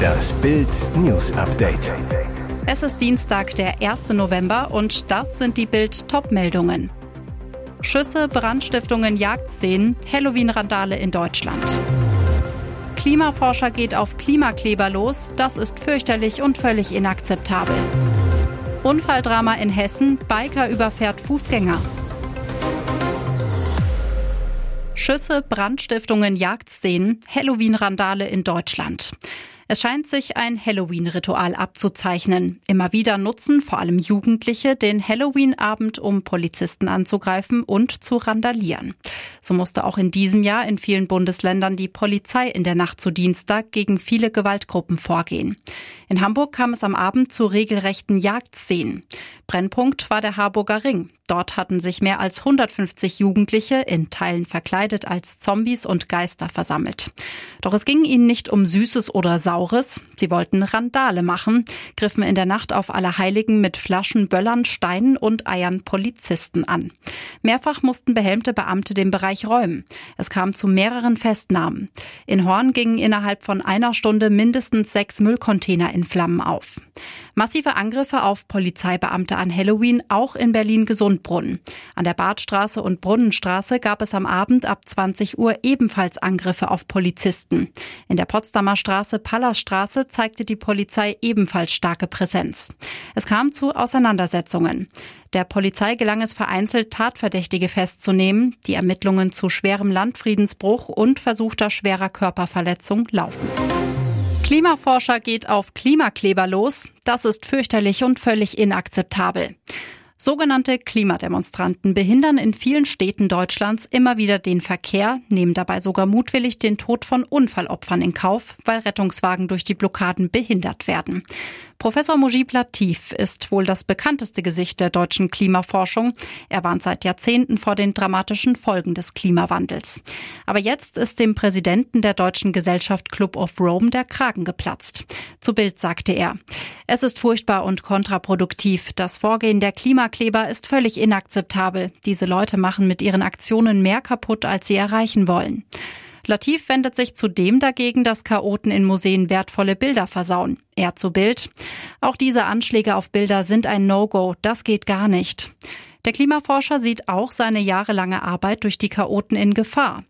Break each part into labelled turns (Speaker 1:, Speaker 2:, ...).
Speaker 1: Das Bild News Update.
Speaker 2: Es ist Dienstag, der 1. November und das sind die Bild Topmeldungen. Schüsse, Brandstiftungen, Jagdszenen, Halloween-Randale in Deutschland. Klimaforscher geht auf Klimakleber los, das ist fürchterlich und völlig inakzeptabel. Unfalldrama in Hessen, Biker überfährt Fußgänger. Schüsse, Brandstiftungen, Jagdszenen, Halloween-Randale in Deutschland. Es scheint sich ein Halloween-Ritual abzuzeichnen. Immer wieder nutzen vor allem Jugendliche den Halloween-Abend, um Polizisten anzugreifen und zu randalieren. So musste auch in diesem Jahr in vielen Bundesländern die Polizei in der Nacht zu Dienstag gegen viele Gewaltgruppen vorgehen. In Hamburg kam es am Abend zu regelrechten Jagdszenen. Brennpunkt war der Harburger Ring. Dort hatten sich mehr als 150 Jugendliche in Teilen verkleidet als Zombies und Geister versammelt. Doch es ging ihnen nicht um Süßes oder Saures. Sie wollten Randale machen, griffen in der Nacht auf Allerheiligen mit Flaschen, Böllern, Steinen und Eiern Polizisten an. Mehrfach mussten behelmte Beamte den Bereich räumen. Es kam zu mehreren Festnahmen. In Horn gingen innerhalb von einer Stunde mindestens sechs Müllcontainer in Flammen auf. Massive Angriffe auf Polizeibeamte an Halloween auch in Berlin-Gesundbrunnen. An der Badstraße und Brunnenstraße gab es am Abend ab 20 Uhr ebenfalls Angriffe auf Polizisten. In der Potsdamer Straße, Pallasstraße zeigte die Polizei ebenfalls starke Präsenz. Es kam zu Auseinandersetzungen. Der Polizei gelang es vereinzelt, Tatverdächtige festzunehmen. Die Ermittlungen zu schwerem Landfriedensbruch und versuchter schwerer Körperverletzung laufen. Klimaforscher geht auf Klimakleber los. Das ist fürchterlich und völlig inakzeptabel. Sogenannte Klimademonstranten behindern in vielen Städten Deutschlands immer wieder den Verkehr, nehmen dabei sogar mutwillig den Tod von Unfallopfern in Kauf, weil Rettungswagen durch die Blockaden behindert werden. Professor Mujib Latif ist wohl das bekannteste Gesicht der deutschen Klimaforschung. Er warnt seit Jahrzehnten vor den dramatischen Folgen des Klimawandels. Aber jetzt ist dem Präsidenten der deutschen Gesellschaft Club of Rome der Kragen geplatzt. Zu Bild sagte er, es ist furchtbar und kontraproduktiv. Das Vorgehen der Klimakleber ist völlig inakzeptabel. Diese Leute machen mit ihren Aktionen mehr kaputt, als sie erreichen wollen. Latif wendet sich zudem dagegen, dass Chaoten in Museen wertvolle Bilder versauen. Er zu Bild. Auch diese Anschläge auf Bilder sind ein No-Go. Das geht gar nicht. Der Klimaforscher sieht auch seine jahrelange Arbeit durch die Chaoten in Gefahr.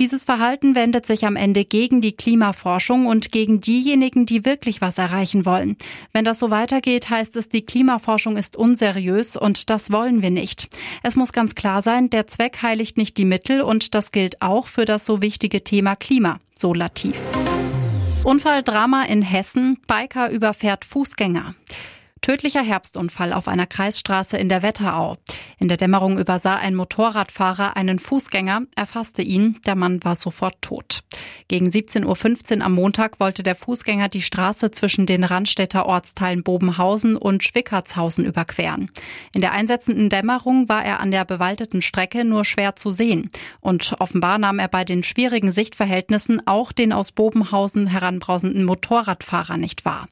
Speaker 2: Dieses Verhalten wendet sich am Ende gegen die Klimaforschung und gegen diejenigen, die wirklich was erreichen wollen. Wenn das so weitergeht, heißt es, die Klimaforschung ist unseriös und das wollen wir nicht. Es muss ganz klar sein, der Zweck heiligt nicht die Mittel und das gilt auch für das so wichtige Thema Klima, so Latif. Unfalldrama in Hessen, Biker überfährt Fußgänger. Tödlicher Herbstunfall auf einer Kreisstraße in der Wetterau. In der Dämmerung übersah ein Motorradfahrer einen Fußgänger, erfasste ihn, der Mann war sofort tot. Gegen 17.15 Uhr am Montag wollte der Fußgänger die Straße zwischen den Randstädter Ortsteilen Bobenhausen und Schwickertshausen überqueren. In der einsetzenden Dämmerung war er an der bewaldeten Strecke nur schwer zu sehen. Und offenbar nahm er bei den schwierigen Sichtverhältnissen auch den aus Bobenhausen heranbrausenden Motorradfahrer nicht wahr.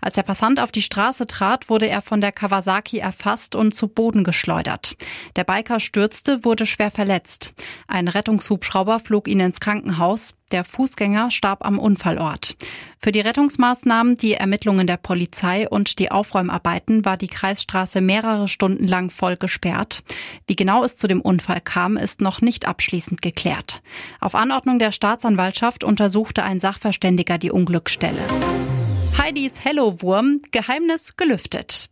Speaker 2: Als der Passant auf die Straße trat, wurde er von der Kawasaki erfasst und zu Boden geschleudert. Der Biker stürzte, wurde schwer verletzt. Ein Rettungshubschrauber flog ihn ins Krankenhaus. Der Fußgänger starb am Unfallort. Für die Rettungsmaßnahmen, die Ermittlungen der Polizei und die Aufräumarbeiten war die Kreisstraße mehrere Stunden lang voll gesperrt. Wie genau es zu dem Unfall kam, ist noch nicht abschließend geklärt. Auf Anordnung der Staatsanwaltschaft untersuchte ein Sachverständiger die Unglücksstelle. Heidis Hello-Wurm, Geheimnis gelüftet.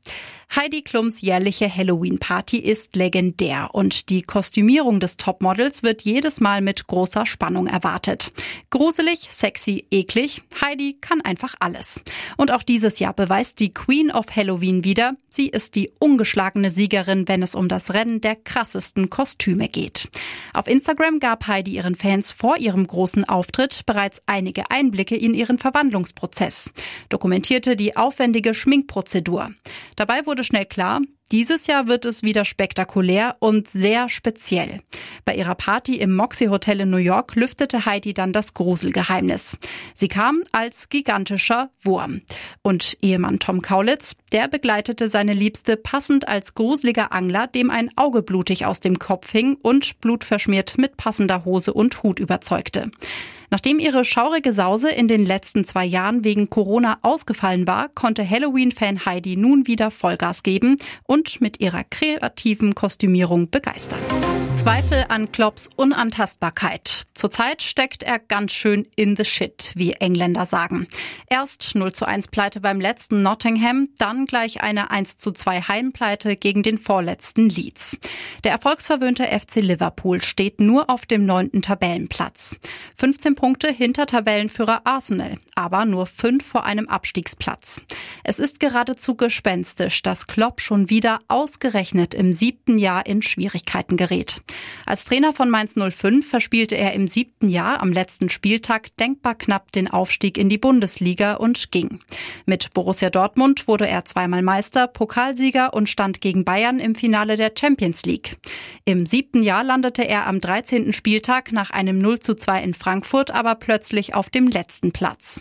Speaker 2: Heidi Klums jährliche Halloween-Party ist legendär und die Kostümierung des Topmodels wird jedes Mal mit großer Spannung erwartet. Gruselig, sexy, eklig, Heidi kann einfach alles. Und auch dieses Jahr beweist die Queen of Halloween wieder, sie ist die ungeschlagene Siegerin, wenn es um das Rennen der krassesten Kostüme geht. Auf Instagram gab Heidi ihren Fans vor ihrem großen Auftritt bereits einige Einblicke in ihren Verwandlungsprozess, dokumentierte die aufwendige Schminkprozedur. Dabei wurde schnell klar, Dieses Jahr wird es wieder spektakulär und sehr speziell. Bei ihrer Party im Moxie Hotel in New York lüftete Heidi dann das Gruselgeheimnis. Sie kam als gigantischer Wurm. Und Ehemann Tom Kaulitz, der begleitete seine Liebste passend als gruseliger Angler, dem ein Auge blutig aus dem Kopf hing und blutverschmiert mit passender Hose und Hut überzeugte. Nachdem ihre schaurige Sause in den letzten zwei Jahren wegen Corona ausgefallen war, konnte Halloween-Fan Heidi nun wieder Vollgas geben und mit ihrer kreativen Kostümierung begeistern. Zweifel an Klopps Unantastbarkeit. Zurzeit steckt er ganz schön in the shit, wie Engländer sagen. Erst 0 zu 1 Pleite beim letzten Nottingham, dann gleich eine 1 zu 2 Heimpleite gegen den vorletzten Leeds. Der erfolgsverwöhnte FC Liverpool steht nur auf dem neunten Tabellenplatz. 15 Punkte hinter Tabellenführer Arsenal, aber nur fünf vor einem Abstiegsplatz. Es ist geradezu gespenstisch, dass Klopp schon wieder ausgerechnet im siebten Jahr in Schwierigkeiten gerät. Als Trainer von Mainz 05 verspielte er im siebten Jahr am letzten Spieltag denkbar knapp den Aufstieg in die Bundesliga und ging. Mit Borussia Dortmund wurde er zweimal Meister, Pokalsieger und stand gegen Bayern im Finale der Champions League. Im siebten Jahr landete er am 13. Spieltag nach einem 0 zu 2 in Frankfurt Frankfurt aber plötzlich auf dem letzten Platz.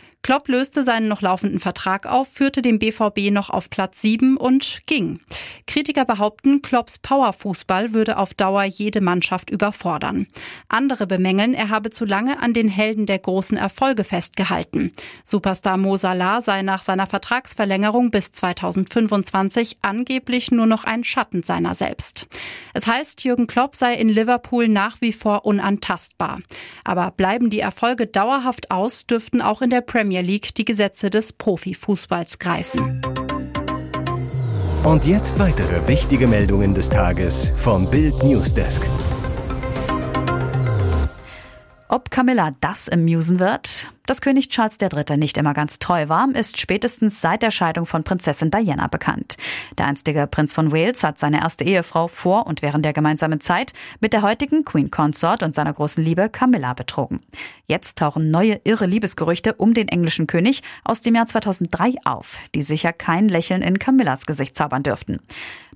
Speaker 2: Klopp löste seinen noch laufenden Vertrag auf, führte den BVB noch auf Platz 7 und ging. Kritiker behaupten, Klopps Powerfußball würde auf Dauer jede Mannschaft überfordern. Andere bemängeln, er habe zu lange an den Helden der großen Erfolge festgehalten. Superstar Mo Salah sei nach seiner Vertragsverlängerung bis 2025 angeblich nur noch ein Schatten seiner selbst. Es heißt, Jürgen Klopp sei in Liverpool nach wie vor unantastbar. Aber bleiben die Erfolge dauerhaft aus, dürften auch in der Premier Premier League die Gesetze des Profifußballs greifen.
Speaker 1: Und jetzt weitere wichtige Meldungen des Tages vom Bild Newsdesk.
Speaker 3: Ob Camilla das amusen wird? Dass König Charles III. nicht immer ganz treu war, ist spätestens seit der Scheidung von Prinzessin Diana bekannt. Der einstige Prinz von Wales hat seine erste Ehefrau vor und während der gemeinsamen Zeit mit der heutigen Queen Consort und seiner großen Liebe Camilla betrogen. Jetzt tauchen neue irre Liebesgerüchte um den englischen König aus dem Jahr 2003 auf, die sicher kein Lächeln in Camillas Gesicht zaubern dürften.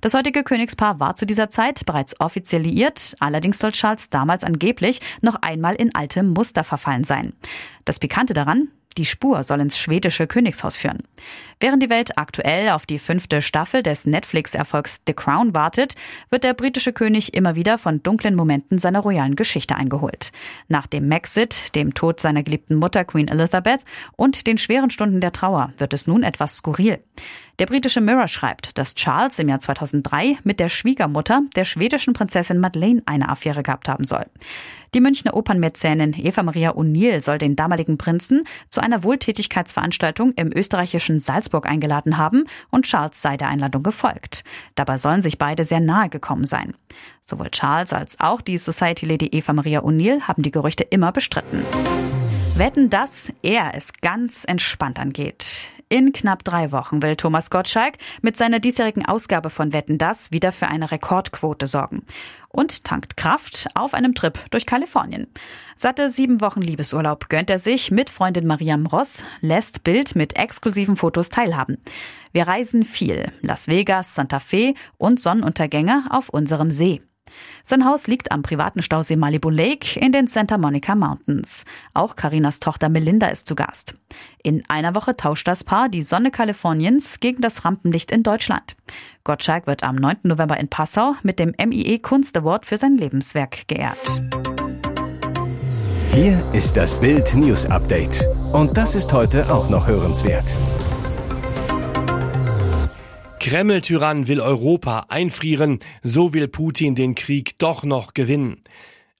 Speaker 3: Das heutige Königspaar war zu dieser Zeit bereits offiziell liiert, allerdings soll Charles damals angeblich noch einmal in alte Muster verfallen sein. Das Pikante daran, die Spur soll ins schwedische Königshaus führen. Während die Welt aktuell auf die fünfte Staffel des Netflix-Erfolgs The Crown wartet, wird der britische König immer wieder von dunklen Momenten seiner royalen Geschichte eingeholt. Nach dem Maxit, dem Tod seiner geliebten Mutter Queen Elizabeth und den schweren Stunden der Trauer wird es nun etwas skurril. Der britische Mirror schreibt, dass Charles im Jahr 2003 mit der Schwiegermutter der schwedischen Prinzessin Madeleine eine Affäre gehabt haben soll. Die Münchner Opernmäzenin Eva Maria O'Neill soll den damaligen Prinzen zu einer Wohltätigkeitsveranstaltung im österreichischen Salzburg eingeladen haben und Charles sei der Einladung gefolgt. Dabei sollen sich beide sehr nahe gekommen sein. Sowohl Charles als auch die Society Lady Eva Maria O'Neill haben die Gerüchte immer bestritten. Wetten, dass er es ganz entspannt angeht. In knapp drei Wochen will Thomas Gottschalk mit seiner diesjährigen Ausgabe von Wetten das wieder für eine Rekordquote sorgen. Und tankt Kraft auf einem Trip durch Kalifornien. Satte sieben Wochen Liebesurlaub gönnt er sich mit Freundin Mariam Ross, lässt Bild mit exklusiven Fotos teilhaben. Wir reisen viel. Las Vegas, Santa Fe und Sonnenuntergänge auf unserem See. Sein Haus liegt am privaten Stausee Malibu Lake in den Santa Monica Mountains. Auch Karinas Tochter Melinda ist zu Gast. In einer Woche tauscht das Paar die Sonne Kaliforniens gegen das Rampenlicht in Deutschland. Gottschalk wird am 9. November in Passau mit dem MIE Kunst Award für sein Lebenswerk geehrt.
Speaker 1: Hier ist das Bild News Update. Und das ist heute auch noch hörenswert.
Speaker 4: Kreml-Tyrann will Europa einfrieren, so will Putin den Krieg doch noch gewinnen.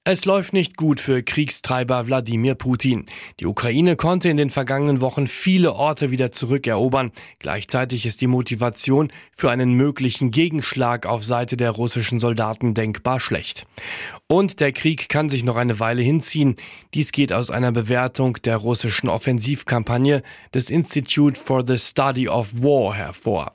Speaker 4: Es läuft nicht gut für Kriegstreiber Wladimir Putin. Die Ukraine konnte in den vergangenen Wochen viele Orte wieder zurückerobern. Gleichzeitig ist die Motivation für einen möglichen Gegenschlag auf Seite der russischen Soldaten denkbar schlecht. Und der Krieg kann sich noch eine Weile hinziehen. Dies geht aus einer Bewertung der russischen Offensivkampagne des Institute for the Study of War hervor.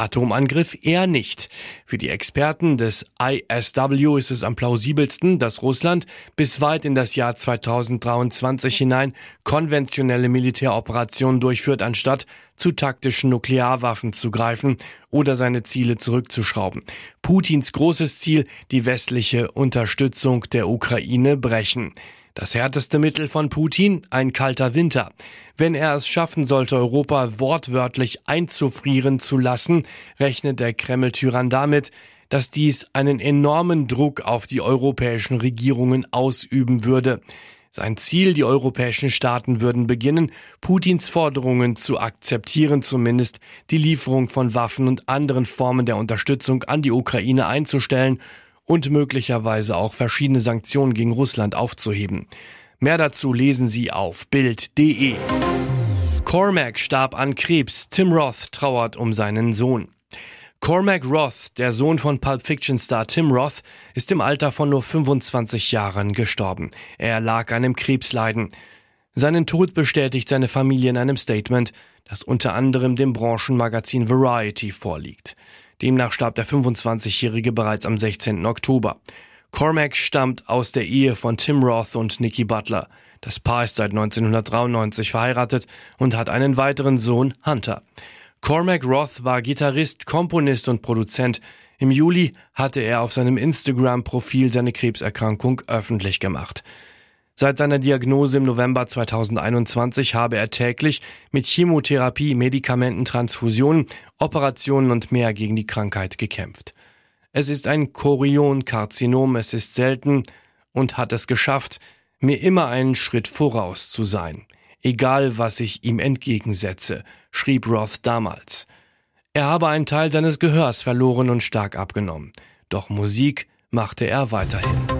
Speaker 2: Atomangriff eher nicht. Für die Experten des ISW ist es am plausibelsten, dass Russland bis weit in das Jahr 2023 hinein konventionelle Militäroperationen durchführt, anstatt zu taktischen Nuklearwaffen zu greifen oder seine Ziele zurückzuschrauben. Putins großes Ziel, die westliche Unterstützung der Ukraine brechen. Das härteste Mittel von Putin, ein kalter Winter. Wenn er es schaffen sollte, Europa wortwörtlich einzufrieren zu lassen, rechnet der Kreml-Tyrann damit, dass dies einen enormen Druck auf die europäischen Regierungen ausüben würde. Sein Ziel, die europäischen Staaten würden beginnen, Putins Forderungen zu akzeptieren, zumindest die Lieferung von Waffen und anderen Formen der Unterstützung an die Ukraine einzustellen und möglicherweise auch verschiedene Sanktionen gegen Russland aufzuheben. Mehr dazu lesen Sie auf Bild.de. Cormac starb an Krebs. Tim Roth trauert um seinen Sohn. Cormac Roth, der Sohn von Pulp Fiction Star Tim Roth, ist im Alter von nur 25 Jahren gestorben. Er lag einem Krebsleiden. Seinen Tod bestätigt seine Familie in einem Statement, das unter anderem dem Branchenmagazin Variety vorliegt. Demnach starb der 25-Jährige bereits am 16. Oktober. Cormac stammt aus der Ehe von Tim Roth und Nikki Butler. Das Paar ist seit 1993 verheiratet und hat einen weiteren Sohn, Hunter. Cormac Roth war Gitarrist, Komponist und Produzent. Im Juli hatte er auf seinem Instagram-Profil seine Krebserkrankung öffentlich gemacht. Seit seiner Diagnose im November 2021 habe er täglich mit Chemotherapie, Medikamenten, Transfusionen, Operationen und mehr gegen die Krankheit gekämpft. Es ist ein Chorionkarzinom, es ist selten und hat es geschafft, mir immer einen Schritt voraus zu sein. Egal, was ich ihm entgegensetze, schrieb Roth damals. Er habe einen Teil seines Gehörs verloren und stark abgenommen. Doch Musik machte er weiterhin.